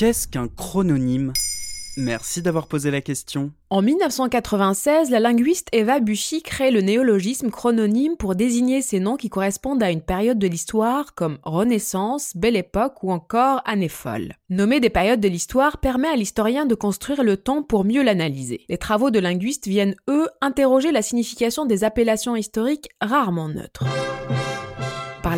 Qu'est-ce qu'un chrononyme? Merci d'avoir posé la question. En 1996, la linguiste Eva Buchy crée le néologisme chrononyme pour désigner ces noms qui correspondent à une période de l'histoire comme Renaissance, Belle Époque ou encore Année folle. Nommer des périodes de l'histoire permet à l'historien de construire le temps pour mieux l'analyser. Les travaux de linguistes viennent, eux, interroger la signification des appellations historiques rarement neutres.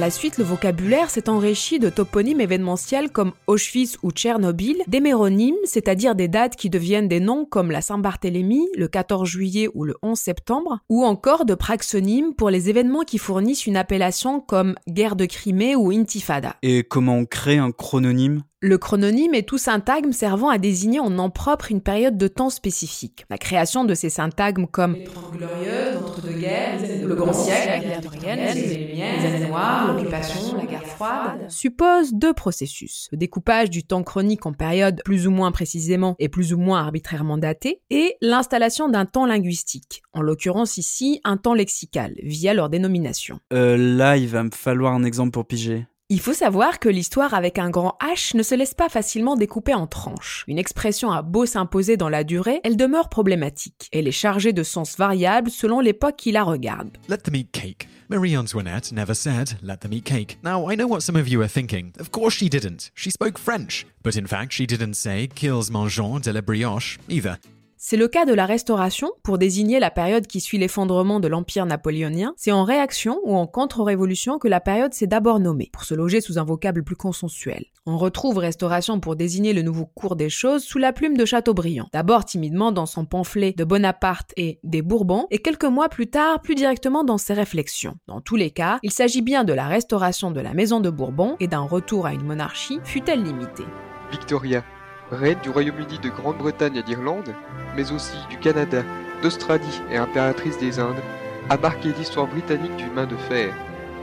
La suite, le vocabulaire s'est enrichi de toponymes événementiels comme Auschwitz ou Tchernobyl, d'héméronymes, c'est-à-dire des dates qui deviennent des noms comme la Saint-Barthélemy, le 14 juillet ou le 11 septembre, ou encore de praxonymes pour les événements qui fournissent une appellation comme guerre de Crimée ou intifada. Et comment on crée un chrononyme? Le chrononyme est tout syntagme servant à désigner en nom propre une période de temps spécifique. La création de ces syntagmes comme les Trente Glorieuses, l'entre-deux-guerres, le Grand Siècle, la guerre victorienne, les Lumières, les années noires, l'occupation, la guerre froide, suppose deux processus. Le découpage du temps chronique en périodes plus ou moins précisément et plus ou moins arbitrairement datées, et l'installation d'un temps linguistique, en l'occurrence ici un temps lexical, via leur dénomination. Euh, là, il va me falloir un exemple pour piger. Il faut savoir que l'histoire avec un grand H ne se laisse pas facilement découper en tranches. Une expression a beau s'imposer dans la durée, elle demeure problématique. Elle est chargée de sens variables selon l'époque qui la regarde. Let them eat cake. Marie Antoinette never said, let them eat cake. Now, I know what some of you are thinking. Of course she didn't. She spoke French. But in fact, she didn't say, kills mangeons de la brioche, either. C'est le cas de la Restauration, pour désigner la période qui suit l'effondrement de l'Empire napoléonien. C'est en réaction ou en contre-révolution que la période s'est d'abord nommée, pour se loger sous un vocable plus consensuel. On retrouve Restauration pour désigner le nouveau cours des choses sous la plume de Chateaubriand. D'abord timidement dans son pamphlet de Bonaparte et des Bourbons, et quelques mois plus tard plus directement dans ses réflexions. Dans tous les cas, il s'agit bien de la restauration de la maison de Bourbon et d'un retour à une monarchie, fut-elle limitée. Victoria, reine du Royaume-Uni de Grande-Bretagne et d'Irlande, mais aussi du Canada, d'Australie et impératrice des Indes, a marqué l'histoire britannique d'une main de fer.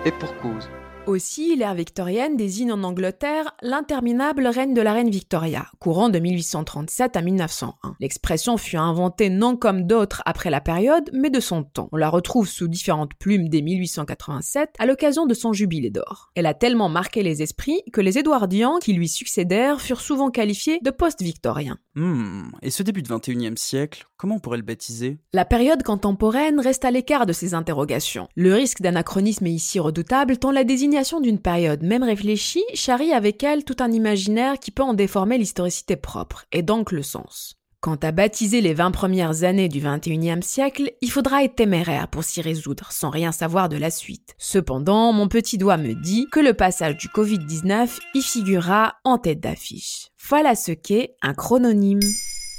Et pour cause. Aussi, l'ère victorienne désigne en Angleterre l'interminable règne de la reine Victoria, courant de 1837 à 1901. L'expression fut inventée non comme d'autres après la période, mais de son temps. On la retrouve sous différentes plumes dès 1887 à l'occasion de son jubilé d'or. Elle a tellement marqué les esprits que les Édouardiens qui lui succédèrent furent souvent qualifiés de post-victoriens. Hmm, et ce début de 21e siècle, comment on pourrait le baptiser? La période contemporaine reste à l'écart de ces interrogations. Le risque d'anachronisme est ici redoutable tant la désignation d'une période, même réfléchie, charrie avec elle tout un imaginaire qui peut en déformer l'historicité propre, et donc le sens. Quant à baptiser les 20 premières années du 21e siècle, il faudra être téméraire pour s'y résoudre, sans rien savoir de la suite. Cependant, mon petit doigt me dit que le passage du Covid-19 y figurera en tête d'affiche. Voilà ce qu'est un chrononyme.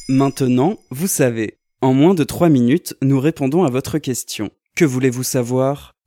Maintenant, vous savez. En moins de 3 minutes, nous répondons à votre question. Que voulez-vous savoir?